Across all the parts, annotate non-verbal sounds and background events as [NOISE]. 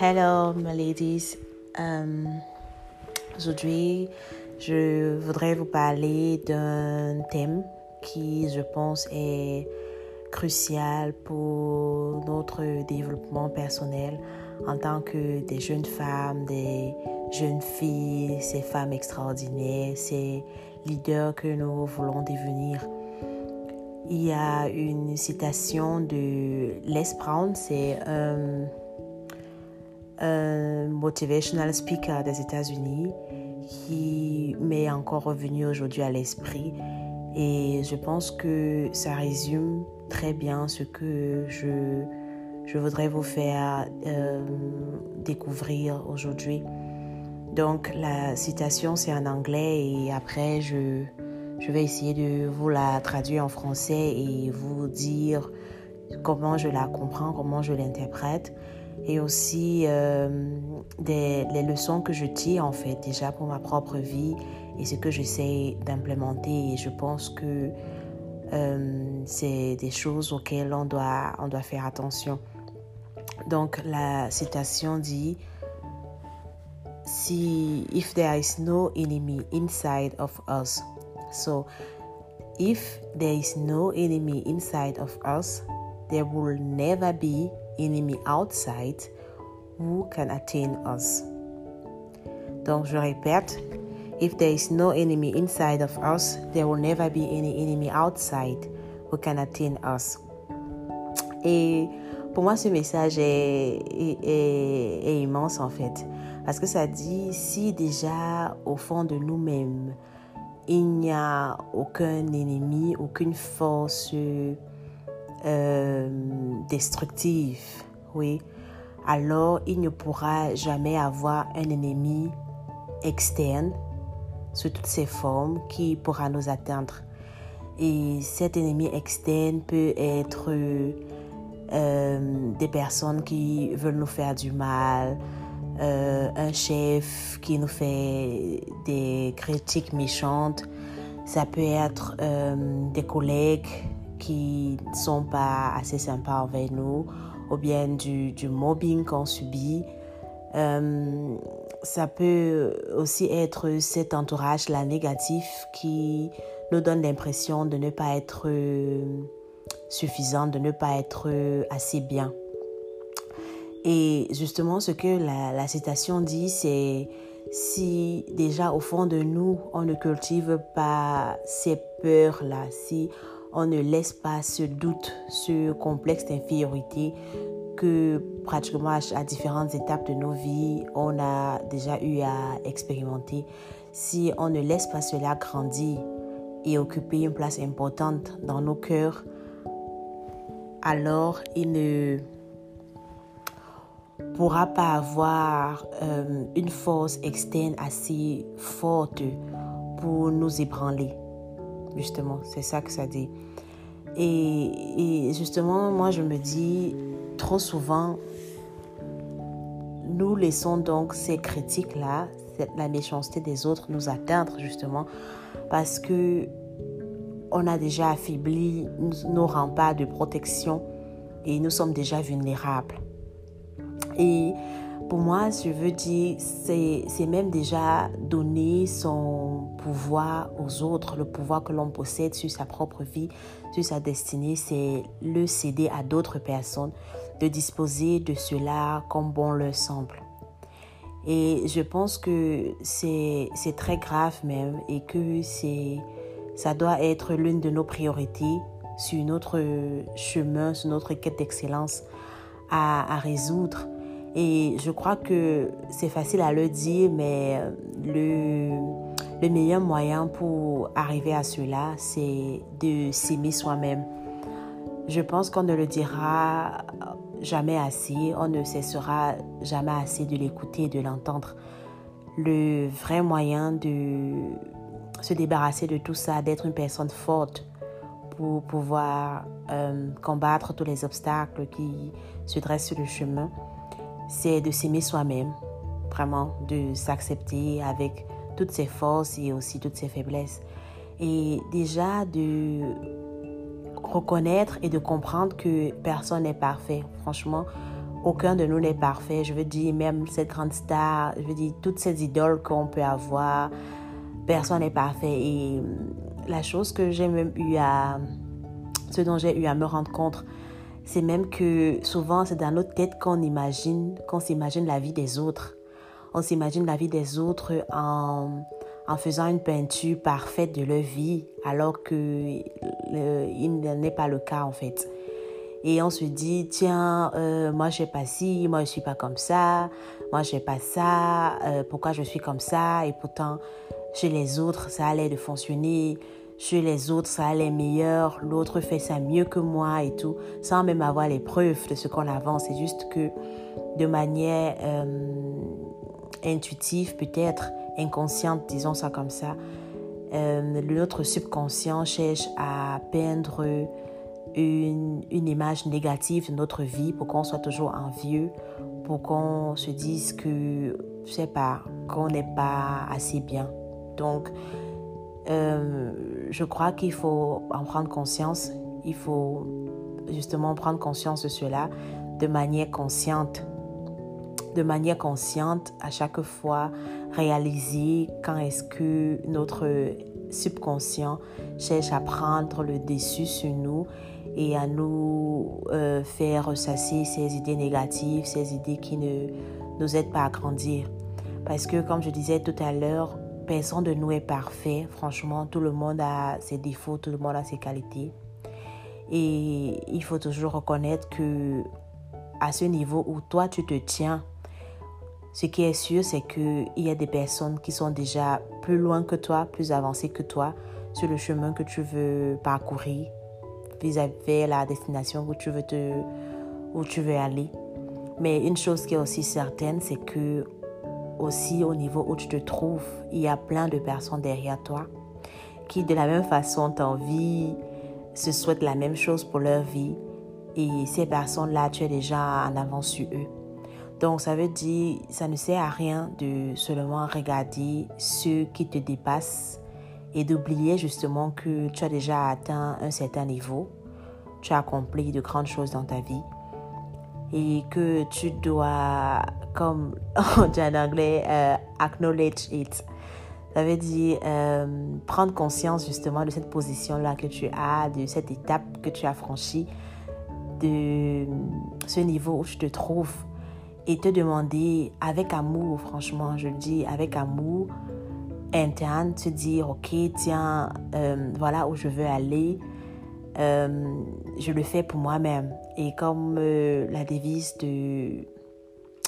Hello, my ladies. Euh, Aujourd'hui, je voudrais vous parler d'un thème qui, je pense, est crucial pour notre développement personnel en tant que des jeunes femmes, des jeunes filles, ces femmes extraordinaires, ces leaders que nous voulons devenir. Il y a une citation de Les Brown, c'est un, un motivational speaker des États-Unis qui m'est encore revenu aujourd'hui à l'esprit et je pense que ça résume très bien ce que je, je voudrais vous faire euh, découvrir aujourd'hui. Donc la citation c'est en anglais et après je, je vais essayer de vous la traduire en français et vous dire comment je la comprends, comment je l'interprète et aussi euh, des, les leçons que je tire en fait déjà pour ma propre vie et ce que j'essaie d'implémenter et je pense que euh, c'est des choses auxquelles on doit, on doit faire attention. Donc la citation dit si if there is no enemy inside of us so if there is no enemy inside of us there will never be enemy outside who can attain us? Donc je répète, if there is no enemy inside of us, there will never be any enemy outside who can attain us. Et pour moi, ce message est, est, est, immense en fait, parce que ça dit si déjà au fond de nous-mêmes, il n'y a aucun ennemi, aucune force euh, destructive, oui, alors il ne pourra jamais avoir un ennemi externe sous toutes ses formes qui pourra nous atteindre. Et cet ennemi externe peut être euh, des personnes qui veulent nous faire du mal, euh, un chef qui nous fait des critiques méchantes, ça peut être euh, des collègues qui ne sont pas assez sympas envers nous, ou bien du, du mobbing qu'on subit. Euh, ça peut aussi être cet entourage-là négatif qui nous donne l'impression de ne pas être euh, suffisant, de ne pas être assez bien. Et justement, ce que la citation dit, c'est si déjà au fond de nous, on ne cultive pas ces peurs-là, si on ne laisse pas ce doute, ce complexe d'infériorité que pratiquement à différentes étapes de nos vies, on a déjà eu à expérimenter. Si on ne laisse pas cela grandir et occuper une place importante dans nos cœurs, alors il ne pourra pas avoir euh, une force externe assez forte pour nous ébranler. Justement, c'est ça que ça dit. Et, justement, moi, je me dis, trop souvent, nous laissons donc ces critiques-là, la méchanceté des autres nous atteindre, justement, parce que on a déjà affaibli nos remparts de protection et nous sommes déjà vulnérables. Et pour moi, je veux dire, c'est même déjà donner son pouvoir aux autres, le pouvoir que l'on possède sur sa propre vie, sur sa destinée, c'est le céder à d'autres personnes, de disposer de cela comme bon leur semble. Et je pense que c'est très grave même et que ça doit être l'une de nos priorités sur notre chemin, sur notre quête d'excellence à, à résoudre et je crois que c'est facile à le dire, mais le, le meilleur moyen pour arriver à cela, c'est de s'aimer soi-même. Je pense qu'on ne le dira jamais assez, on ne cessera jamais assez de l'écouter et de l'entendre. Le vrai moyen de se débarrasser de tout ça, d'être une personne forte pour pouvoir euh, combattre tous les obstacles qui se dressent sur le chemin, c'est de s'aimer soi-même, vraiment, de s'accepter avec toutes ses forces et aussi toutes ses faiblesses. Et déjà de reconnaître et de comprendre que personne n'est parfait. Franchement, aucun de nous n'est parfait. Je veux dire, même cette grande star, je veux dire, toutes ces idoles qu'on peut avoir, personne n'est parfait. Et la chose que j'ai même eu à, ce dont j'ai eu à me rendre compte, c'est même que souvent c'est dans notre tête qu'on imagine, qu'on s'imagine la vie des autres. On s'imagine la vie des autres en, en faisant une peinture parfaite de leur vie, alors que il n'est pas le cas en fait. Et on se dit, tiens, euh, moi je pas ci, moi je suis pas comme ça, moi je pas ça, euh, pourquoi je suis comme ça Et pourtant, chez les autres, ça allait de fonctionner, chez les autres, ça allait meilleur, l'autre fait ça mieux que moi et tout, sans même avoir les preuves de ce qu'on avance. C'est juste que de manière euh, intuitive, peut-être inconsciente, disons ça comme ça, notre subconscient cherche à peindre une, une, image négative de notre vie pour qu'on soit toujours envieux, pour qu'on se dise que, je sais pas, qu'on n'est pas assez bien. Donc, euh, je crois qu'il faut en prendre conscience. Il faut justement prendre conscience de cela de manière consciente. De manière consciente, à chaque fois, réaliser quand est-ce que notre subconscient cherche à prendre le dessus sur nous et à nous euh, faire ressasser ces idées négatives, ces idées qui ne nous aident pas à grandir. Parce que, comme je disais tout à l'heure, personne de nous est parfait. Franchement, tout le monde a ses défauts, tout le monde a ses qualités. Et il faut toujours reconnaître que à ce niveau où toi tu te tiens, ce qui est sûr, c'est qu'il y a des personnes qui sont déjà plus loin que toi, plus avancées que toi sur le chemin que tu veux parcourir vis-à-vis la destination où tu veux te, aller. Mais une chose qui est aussi certaine, c'est que aussi au niveau où tu te trouves, il y a plein de personnes derrière toi qui de la même façon t'envient, se souhaitent la même chose pour leur vie. Et ces personnes-là, tu es déjà en avance sur eux. Donc ça veut dire, ça ne sert à rien de seulement regarder ceux qui te dépassent et d'oublier justement que tu as déjà atteint un certain niveau, tu as accompli de grandes choses dans ta vie et que tu dois, comme [LAUGHS] on dit en anglais, euh, acknowledge it. Ça veut dire euh, prendre conscience justement de cette position-là que tu as, de cette étape que tu as franchie, de ce niveau où tu te trouves et te demander avec amour, franchement, je le dis avec amour, interne, se dire, ok, tiens, euh, voilà où je veux aller. Euh, je le fais pour moi-même. Et comme euh, la devise de...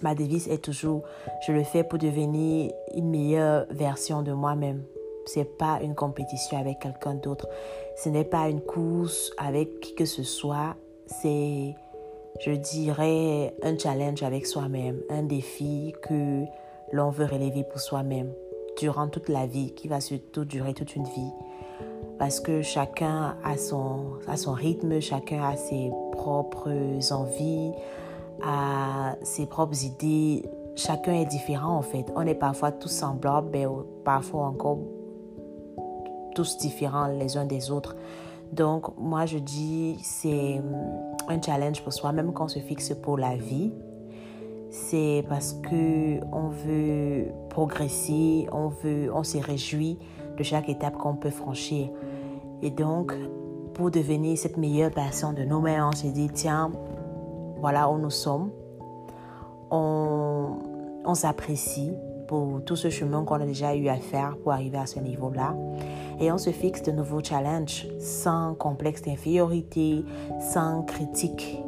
Ma devise est toujours, je le fais pour devenir une meilleure version de moi-même. C'est pas une compétition avec quelqu'un d'autre. Ce n'est pas une course avec qui que ce soit. C'est, je dirais, un challenge avec soi-même, un défi que l'on veut relever pour soi-même durant toute la vie, qui va surtout durer toute une vie. Parce que chacun a son, a son rythme, chacun a ses propres envies, a ses propres idées. Chacun est différent en fait. On est parfois tous semblables, mais parfois encore tous différents les uns des autres. Donc moi je dis c'est un challenge pour soi, même quand on se fixe pour la vie c'est parce que on veut progresser, on veut, on se réjouit de chaque étape qu'on peut franchir. Et donc, pour devenir cette meilleure personne de nous-mêmes, on se dit tiens, voilà où nous sommes. On, on s'apprécie pour tout ce chemin qu'on a déjà eu à faire pour arriver à ce niveau-là. Et on se fixe de nouveaux challenges sans complexe d'infériorité, sans critique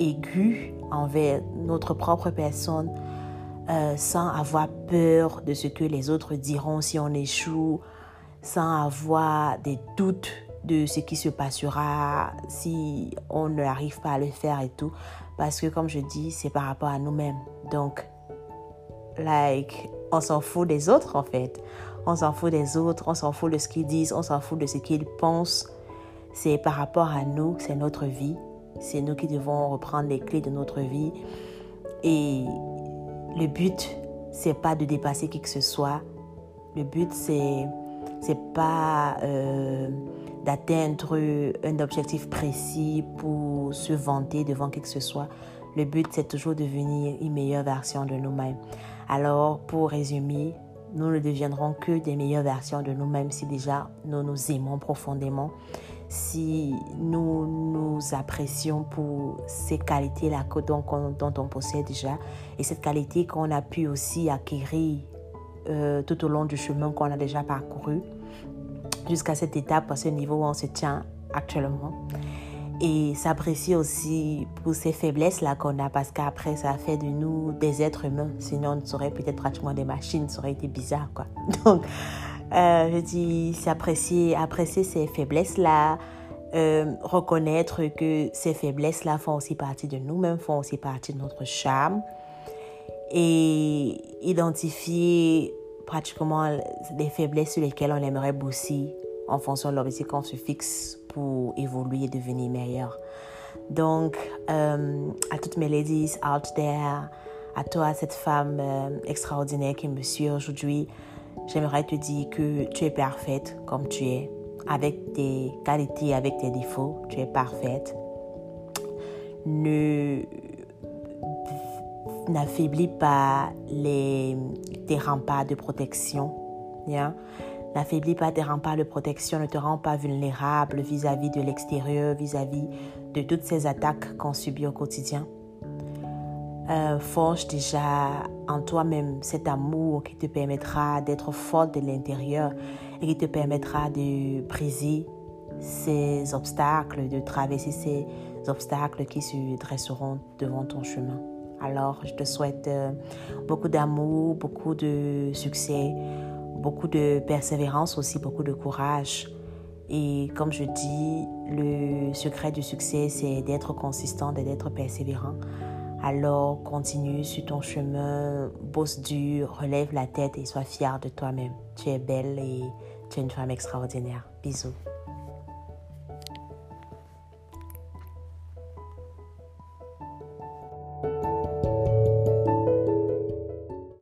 aiguë envers notre propre personne euh, sans avoir peur de ce que les autres diront si on échoue, sans avoir des doutes de ce qui se passera si on n'arrive pas à le faire et tout. Parce que comme je dis, c'est par rapport à nous-mêmes. Donc, like, on s'en fout des autres en fait. On s'en fout des autres, on s'en fout de ce qu'ils disent, on s'en fout de ce qu'ils pensent. C'est par rapport à nous, c'est notre vie. C'est nous qui devons reprendre les clés de notre vie. Et le but, c'est pas de dépasser qui que ce soit. Le but, c'est c'est pas euh, d'atteindre un objectif précis pour se vanter devant qui que ce soit. Le but, c'est toujours de devenir une meilleure version de nous-mêmes. Alors, pour résumer, nous ne deviendrons que des meilleures versions de nous-mêmes si déjà nous nous aimons profondément, si nous nous apprécions pour ces qualités-là dont, dont, on possède déjà et cette qualité qu'on a pu aussi acquérir euh, tout au long du chemin qu'on a déjà parcouru jusqu'à cette étape, à ce niveau où on se tient actuellement. Et s'apprécier aussi pour ces faiblesses-là qu'on a, parce qu'après, ça fait de nous des êtres humains. Sinon, on serait peut-être pratiquement des machines, ça aurait été bizarre, quoi. [LAUGHS] Donc, euh, je dis, s'apprécier, apprécier ces faiblesses-là, euh, reconnaître que ces faiblesses-là font aussi partie de nous-mêmes, font aussi partie de notre charme, et identifier pratiquement les faiblesses sur lesquelles on aimerait bosser en fonction de l'objectif qu'on se fixe pour évoluer devenir meilleur. Donc, euh, à toutes mes ladies out there, à toi, cette femme euh, extraordinaire qui me suit aujourd'hui, j'aimerais te dire que tu es parfaite comme tu es, avec tes qualités, avec tes défauts, tu es parfaite. Ne n'affaiblis pas les, tes remparts de protection. Yeah? N'affaiblis pas tes remparts de protection, ne te rends pas vulnérable vis-à-vis de l'extérieur, vis-à-vis de toutes ces attaques qu'on subit au quotidien. Euh, forge déjà en toi-même cet amour qui te permettra d'être forte de l'intérieur et qui te permettra de briser ces obstacles, de traverser ces obstacles qui se dresseront devant ton chemin. Alors, je te souhaite euh, beaucoup d'amour, beaucoup de succès, beaucoup de persévérance aussi, beaucoup de courage. Et comme je dis, le secret du succès, c'est d'être consistant, d'être persévérant. Alors continue sur ton chemin, bosse dur, relève la tête et sois fier de toi-même. Tu es belle et tu es une femme extraordinaire. Bisous.